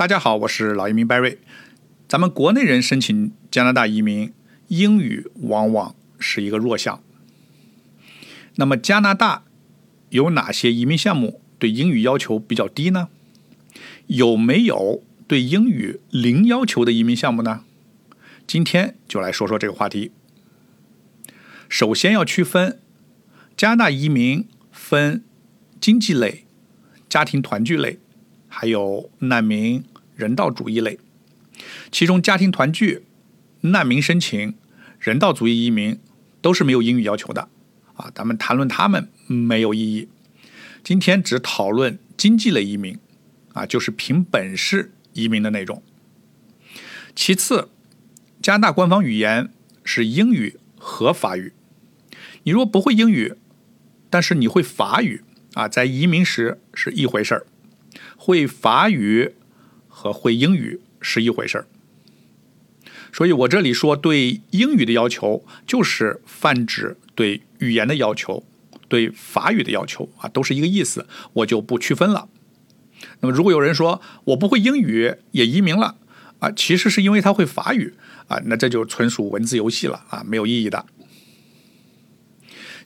大家好，我是老移民 Barry。咱们国内人申请加拿大移民，英语往往是一个弱项。那么加拿大有哪些移民项目对英语要求比较低呢？有没有对英语零要求的移民项目呢？今天就来说说这个话题。首先要区分加拿大移民分经济类、家庭团聚类，还有难民人道主义类。其中家庭团聚、难民申请、人道主义移民都是没有英语要求的啊，咱们谈论他们没有意义。今天只讨论经济类移民啊，就是凭本事移民的那种。其次，加拿大官方语言是英语和法语。你如果不会英语，但是你会法语啊，在移民时是一回事儿。会法语和会英语是一回事儿。所以我这里说对英语的要求，就是泛指对语言的要求，对法语的要求啊，都是一个意思，我就不区分了。那么如果有人说我不会英语也移民了啊，其实是因为他会法语啊，那这就纯属文字游戏了啊，没有意义的。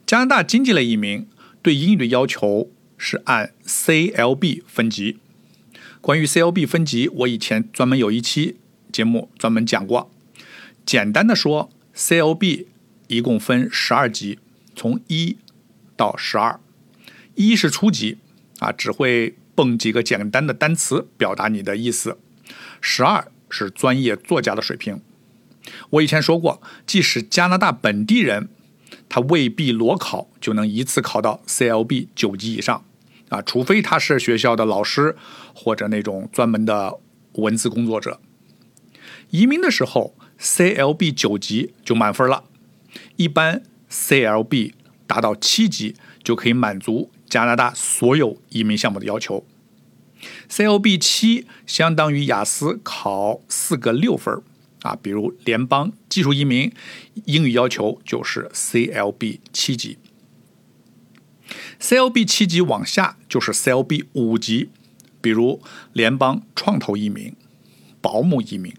加拿大经济类移民对英语的要求是按 CLB 分级。关于 CLB 分级，我以前专门有一期节目专门讲过。简单的说，CLB 一共分十二级，从一到十二。一是初级，啊，只会蹦几个简单的单词表达你的意思。十二是专业作家的水平。我以前说过，即使加拿大本地人。他未必裸考就能一次考到 CLB 九级以上啊，除非他是学校的老师或者那种专门的文字工作者。移民的时候，CLB 九级就满分了，一般 CLB 达到七级就可以满足加拿大所有移民项目的要求。CLB 七相当于雅思考四个六分啊，比如联邦技术移民，英语要求就是 CLB 七级。CLB 七级往下就是 CLB 五级，比如联邦创投移民、保姆移民、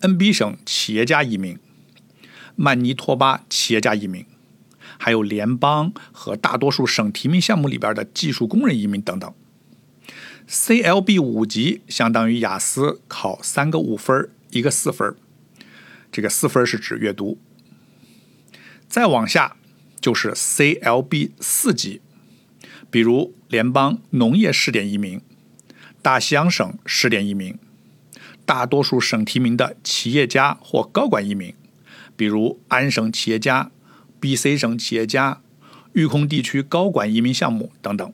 NB 省企业家移民、曼尼托巴企业家移民，还有联邦和大多数省提名项目里边的技术工人移民等等。CLB 五级相当于雅思考三个五分一个四分这个四分是指阅读，再往下就是 CLB 四级，比如联邦农业试点移民、大西洋省试点移民、大多数省提名的企业家或高管移民，比如安省企业家、BC 省企业家、育空地区高管移民项目等等。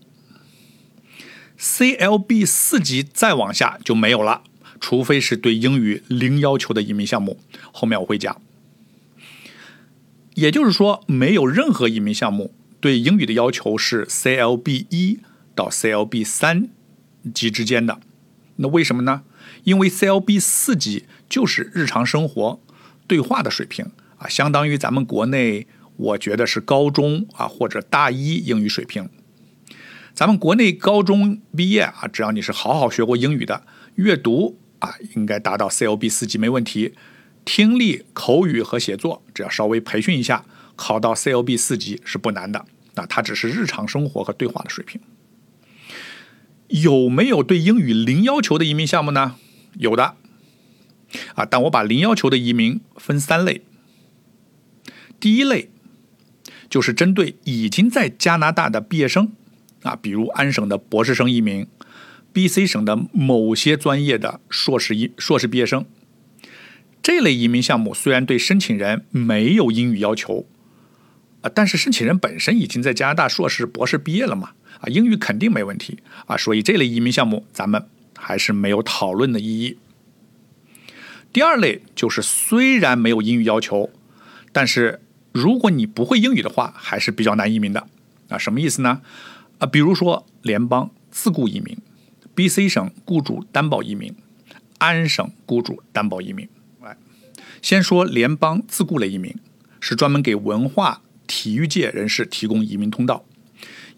CLB 四级再往下就没有了。除非是对英语零要求的移民项目，后面我会讲。也就是说，没有任何移民项目对英语的要求是 CLB 一到 CLB 三级之间的。那为什么呢？因为 CLB 四级就是日常生活对话的水平啊，相当于咱们国内我觉得是高中啊或者大一英语水平。咱们国内高中毕业啊，只要你是好好学过英语的，阅读。啊，应该达到 CLB 四级没问题。听力、口语和写作，只要稍微培训一下，考到 CLB 四级是不难的。啊，它只是日常生活和对话的水平。有没有对英语零要求的移民项目呢？有的。啊，但我把零要求的移民分三类。第一类就是针对已经在加拿大的毕业生，啊，比如安省的博士生移民。B.C 省的某些专业的硕士一硕士毕业生，这类移民项目虽然对申请人没有英语要求，啊，但是申请人本身已经在加拿大硕士、博士毕业了嘛，啊，英语肯定没问题啊，所以这类移民项目咱们还是没有讨论的意义。第二类就是虽然没有英语要求，但是如果你不会英语的话，还是比较难移民的啊，什么意思呢？啊，比如说联邦自雇移民。B.C 省雇主担保移民，安省雇主担保移民。来，先说联邦自雇类移民，是专门给文化体育界人士提供移民通道。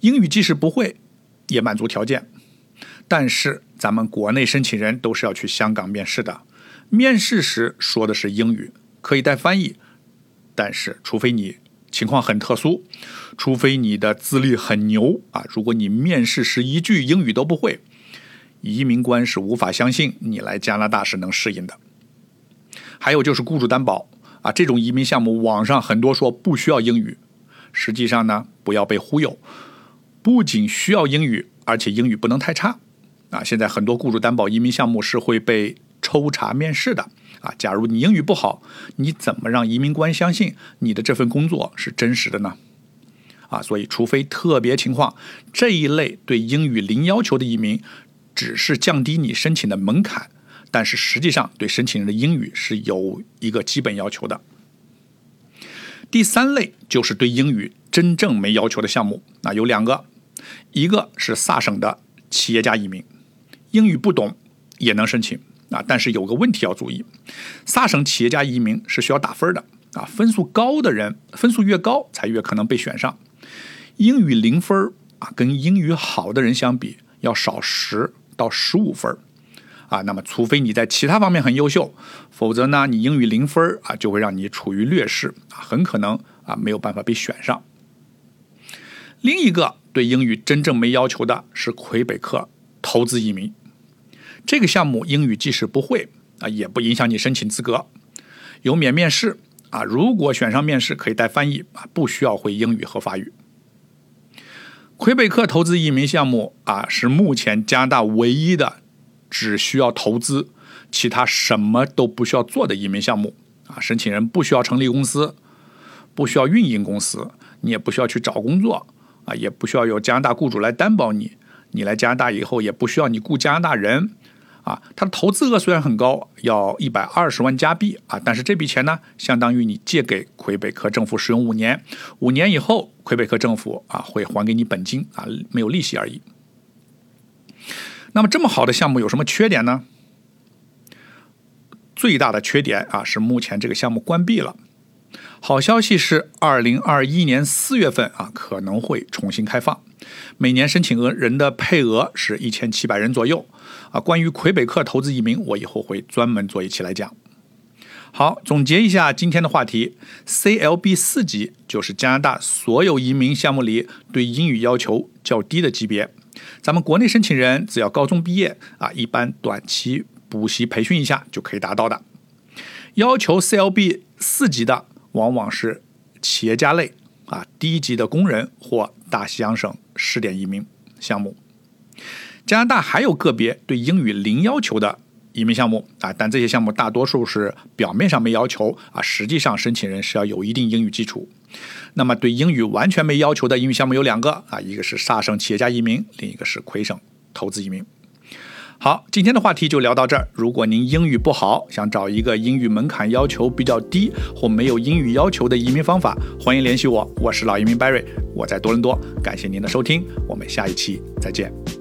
英语即使不会，也满足条件。但是咱们国内申请人都是要去香港面试的，面试时说的是英语，可以带翻译，但是除非你情况很特殊，除非你的资历很牛啊，如果你面试时一句英语都不会，移民官是无法相信你来加拿大是能适应的。还有就是雇主担保啊，这种移民项目网上很多说不需要英语，实际上呢，不要被忽悠，不仅需要英语，而且英语不能太差。啊，现在很多雇主担保移民项目是会被抽查面试的啊。假如你英语不好，你怎么让移民官相信你的这份工作是真实的呢？啊，所以除非特别情况，这一类对英语零要求的移民，只是降低你申请的门槛，但是实际上对申请人的英语是有一个基本要求的。第三类就是对英语真正没要求的项目，那有两个，一个是萨省的企业家移民。英语不懂也能申请啊，但是有个问题要注意，萨省企业家移民是需要打分的啊，分数高的人分数越高才越可能被选上。英语零分啊，跟英语好的人相比要少十到十五分啊。那么，除非你在其他方面很优秀，否则呢，你英语零分啊，就会让你处于劣势啊，很可能啊没有办法被选上。另一个对英语真正没要求的是魁北克投资移民。这个项目英语即使不会啊，也不影响你申请资格，有免面试啊。如果选上面试，可以带翻译啊，不需要会英语和法语。魁北克投资移民项目啊，是目前加拿大唯一的只需要投资，其他什么都不需要做的移民项目啊。申请人不需要成立公司，不需要运营公司，你也不需要去找工作啊，也不需要有加拿大雇主来担保你。你来加拿大以后，也不需要你雇加拿大人。啊，它的投资额虽然很高，要一百二十万加币啊，但是这笔钱呢，相当于你借给魁北克政府使用五年，五年以后，魁北克政府啊会还给你本金啊，没有利息而已。那么这么好的项目有什么缺点呢？最大的缺点啊是目前这个项目关闭了。好消息是，二零二一年四月份啊可能会重新开放，每年申请额人的配额是一千七百人左右。啊，关于魁北克投资移民，我以后会专门做一期来讲。好，总结一下今天的话题：CLB 四级就是加拿大所有移民项目里对英语要求较低的级别。咱们国内申请人只要高中毕业啊，一般短期补习培训一下就可以达到的。要求 CLB 四级的，往往是企业家类啊，低级的工人或大西洋省试点移民项目。加拿大还有个别对英语零要求的移民项目啊，但这些项目大多数是表面上没要求啊，实际上申请人是要有一定英语基础。那么对英语完全没要求的英语项目有两个啊，一个是萨省企业家移民，另一个是魁省投资移民。好，今天的话题就聊到这儿。如果您英语不好，想找一个英语门槛要求比较低或没有英语要求的移民方法，欢迎联系我，我是老移民 Barry，我在多伦多。感谢您的收听，我们下一期再见。